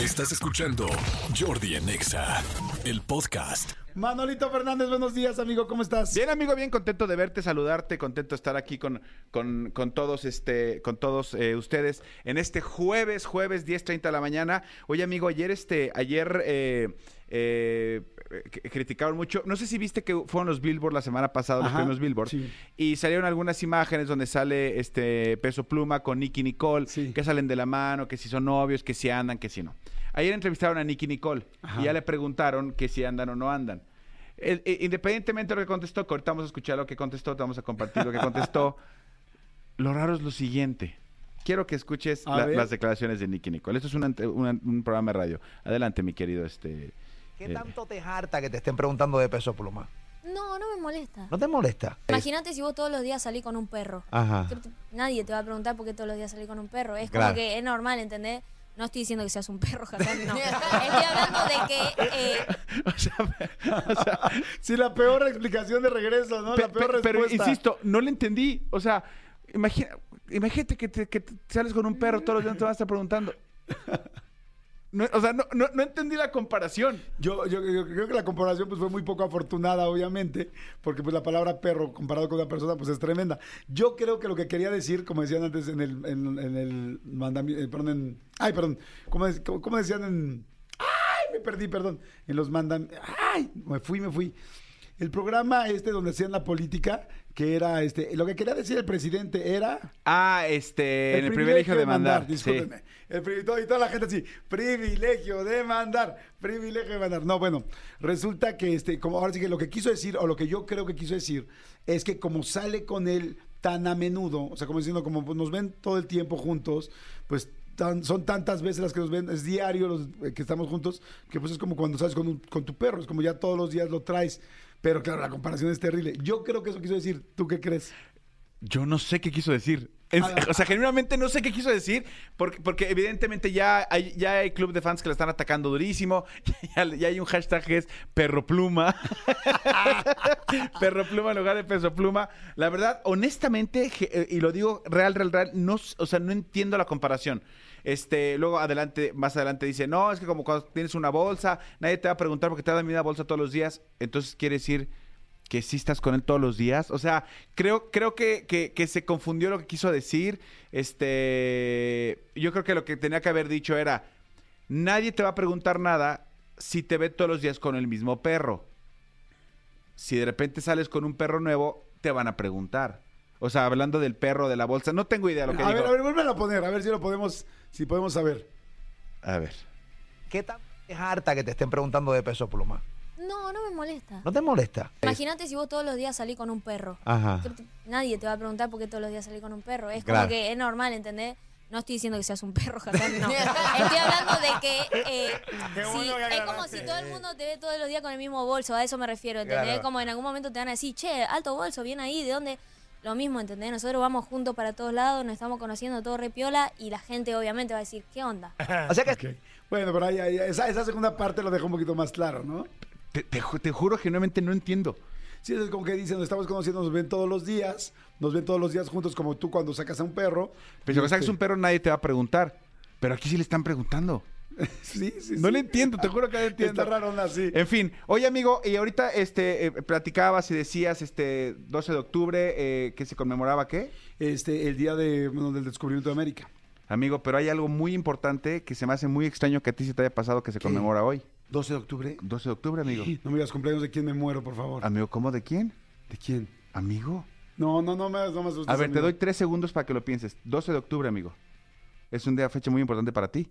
Estás escuchando Jordi en Exa, el podcast. Manolito Fernández, buenos días, amigo, ¿cómo estás? Bien, amigo, bien contento de verte, saludarte, contento de estar aquí con, con, con todos, este, con todos eh, ustedes en este jueves, jueves 10.30 de la mañana. Oye, amigo, ayer, este, ayer eh, eh, c- criticaron mucho. No sé si viste que fueron los Billboard la semana pasada, los premios Billboard, sí. y salieron algunas imágenes donde sale este Peso Pluma con Nicky Nicole, Sí. que salen de la mano, que si son novios, que si andan, que si no. Ayer entrevistaron a Nicky Nicole Ajá. y ya le preguntaron que si andan o no andan. El- eh, independientemente de lo que contestó, que ahorita vamos a escuchar lo que contestó, te vamos a compartir lo que contestó. lo raro es lo siguiente. Quiero que escuches la- las declaraciones de Nicky Nicole. Esto es una ante- una- un programa de radio. Adelante, mi querido. Este, ¿Qué eh, tanto te harta que te estén preguntando de peso pluma? No, no me molesta. ¿No te molesta? Imagínate si vos todos los días salís con un perro. Ajá. Nadie te va a preguntar por qué todos los días salís con un perro. Es Claro. como que es normal, ¿entendés? No estoy diciendo que seas un perro, Hassan, no. Estoy hablando de que eh, o sea, o sea, Sí, la peor explicación de regreso, ¿no? pe- la peor pe- pero respuesta. insisto, no le entendí. O sea, imagina, imagínate que, te, que te sales con un perro todos los días te vas a estar preguntando. No, o sea, no, no, no entendí la comparación. Yo, yo, yo creo que la comparación pues, fue muy poco afortunada, obviamente, porque pues, la palabra perro comparado con una persona pues es tremenda. Yo creo que lo que quería decir, como decían antes en el, en, el mandamiento, perdón, en- ay, perdón, ¿cómo, es- cómo- cómo decían en, ay, me perdí, perdón, en los mandamientos, ay, me fui, me fui. El programa este donde hacían la política, que era, este, lo que quería decir el presidente era... Ah, este, en el privilegio de mandar. sí. discúlpenme. El pri- y todo- y toda la gente así, privilegio de mandar, privilegio de mandar. No, bueno, resulta que este, como ahora sí que lo que quiso decir, o lo que yo creo que quiso decir, es que como sale con él tan a menudo, o sea, como diciendo, como pues, nos ven todo el tiempo juntos, pues son tantas veces las que nos ven, es diario los eh, que estamos juntos, que pues es como cuando sales con, un- con tu perro, es como ya todos los días lo traes. Pero claro, la comparación es terrible. Yo creo que eso quiso decir. ¿Tú qué crees? Yo no sé qué quiso decir. En- o sea, genuinamente no sé qué quiso decir, porque, porque evidentemente ya hay, ya hay club de fans que le están atacando durísimo, ya, ya hay un hashtag que es perro pluma, perro pluma en lugar de peso pluma. La verdad, honestamente, eh, y lo digo real, real, real, no, o sea, no entiendo la comparación. Este, luego adelante, más adelante dice, no, es que como cuando tienes una bolsa, nadie te va a preguntar porque te dan la misma bolsa todos los días, entonces quiere decir que sí estás con él todos los días. O sea, creo, creo que, que- que se confundió lo que quiso decir. Este, yo creo que lo que tenía que haber dicho era, nadie te va a preguntar nada si te ve todos los días con el mismo perro. Si de repente sales con un perro nuevo, te van a preguntar. O sea, hablando del perro, de la bolsa, no tengo idea de lo que a digo. ver, a ver, vuelve a poner, a ver si lo podemos, si podemos saber. A ver. ¿Qué tanto te harta que te estén preguntando de peso pluma? No, no me molesta. ¿No te molesta? Imagínate si vos todos los días salís con un perro. Ajá. Nadie te va a preguntar por qué todos los días salís con un perro. Es Claro. como que es normal, ¿entendés? No estoy diciendo que seas un perro, Hassan, no. Estoy hablando de que eh, que es como si todo el mundo te ve todos los días con el mismo bolso, a eso me refiero, ¿entendés? Claro. Como en algún momento te van a decir, che, alto bolso, bien ahí, ¿de dónde? Lo mismo, ¿entendés? Nosotros vamos juntos para todos lados, nos estamos conociendo todo repiola y la gente obviamente va a decir, ¿qué onda? O sea que. Bueno, pero ahí, ahí- esa, esa segunda parte lo dejó un poquito más claro, ¿no? Te, te ju- te juro, genuinamente no entiendo. Sí, es como que dicen, nos estamos conociendo, nos ven todos los días, nos ven todos los días juntos como tú cuando sacas a un perro. Pero si Este, sacas un perro, nadie te va a preguntar. Pero aquí sí le están preguntando. Sí, sí, No sí. le entiendo, te juro que no le entiendo. Está raro, así. En fin, oye amigo, y ahorita este eh, platicabas y decías este 12 de octubre eh, que se conmemoraba qué? Este, el día de, bueno, del descubrimiento de América. Amigo, pero hay algo muy importante que se me hace muy extraño que a ti se te haya pasado que se conmemora hoy. 12 de octubre. 12 de octubre, amigo. No me digas cumpleaños de quién me muero, por favor. Amigo, ¿cómo de quién? ¿De quién? Amigo. No, no, no me, no me asustes, A ver, te doy tres segundos para que lo pienses. 12 de octubre, amigo. Es un día, fecha muy importante para ti.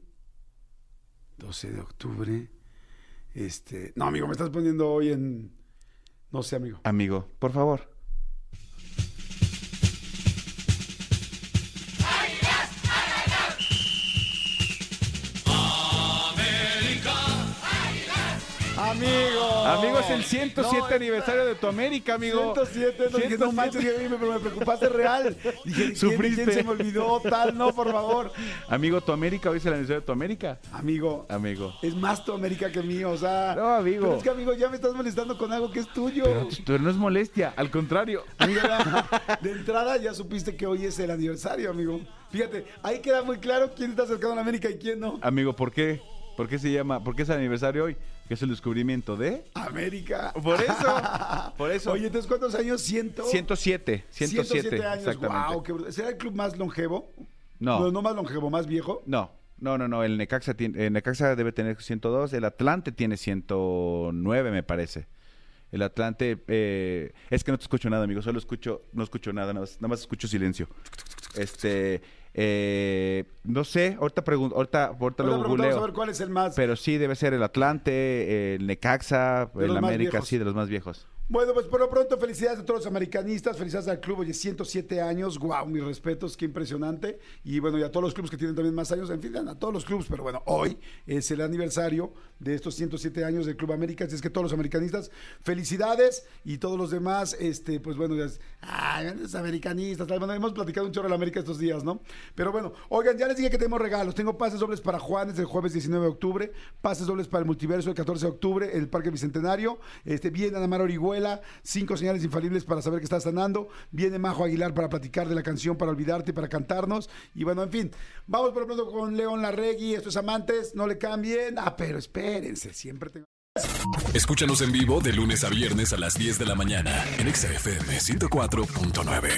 12 de octubre. Este. No, amigo, me estás poniendo hoy en. No sé, amigo. Amigo, por favor. Amigo. Amigo, es el 107 No, aniversario de tu América, amigo. 107, no, dije, no 107. manches, dije, me, me preocupaste real. Dije, ¿quién, Sufriste. quién se me olvidó? Tal, no, por favor. Amigo, tu América, hoy es el aniversario de tu América. Amigo, Amigo. es más tu América que mío, o sea. No, amigo. Pero es que, amigo, ya me estás molestando con algo que es tuyo. Pero, pero no es molestia, al contrario. Amigo, ya, de entrada ya supiste que hoy es el aniversario, amigo. Fíjate, ahí queda muy claro quién está cercano a la América y quién no. Amigo, ¿por qué? ¿Por qué se llama? ¿Por qué es el aniversario hoy? Que es el descubrimiento de. América. Por eso. Por eso. Oye, entonces, ¿cuántos años? Ciento... 107. 107. años. Exactamente. Wow, qué brutal. ¿Será el club más longevo? No. no. No más longevo, más viejo. No, no, no, no. El Necaxa, tiene, el Necaxa debe tener 102. El Atlante tiene 109, me parece. El Atlante. eh, es que no te escucho nada, amigo. Solo escucho. No escucho nada, nada más, nada más escucho silencio. Este. eh, no sé. Ahorita pregunto. Ahorita, ahorita Ahorita lo googleo. a ver cuál es el más. Pero sí, debe ser el Atlante, el Necaxa, De el América, viejos. sí, de los más viejos. Bueno, pues por lo pronto, felicidades a todos los americanistas, felicidades al club, oye, 107 años, wow, mis respetos, qué impresionante. Y bueno, y a todos los clubes que tienen también más años, en fin, a todos los clubes, pero bueno, hoy es el aniversario de estos 107 años del Club América, así es que todos los americanistas, felicidades y todos los demás, este, pues bueno, ya es, ay, los americanistas, bueno, hemos platicado un chorro de América estos días, ¿no? Pero bueno, oigan, ya les dije que tenemos regalos, tengo pases dobles para Juanes el jueves 19 de octubre, pases dobles para el multiverso el 14 de octubre, el Parque Bicentenario, este, viene Ana Mar Orihuela, cinco señales infalibles para saber que estás sanando, viene Majo Aguilar para platicar de la canción, para olvidarte, para cantarnos, y bueno, en fin, vamos por pronto con León Larregui, estos amantes, no le cambien, ah, pero espérense, siempre tengo... Escúchanos en vivo de lunes a viernes a las 10 de la mañana en Exa FM 104.9.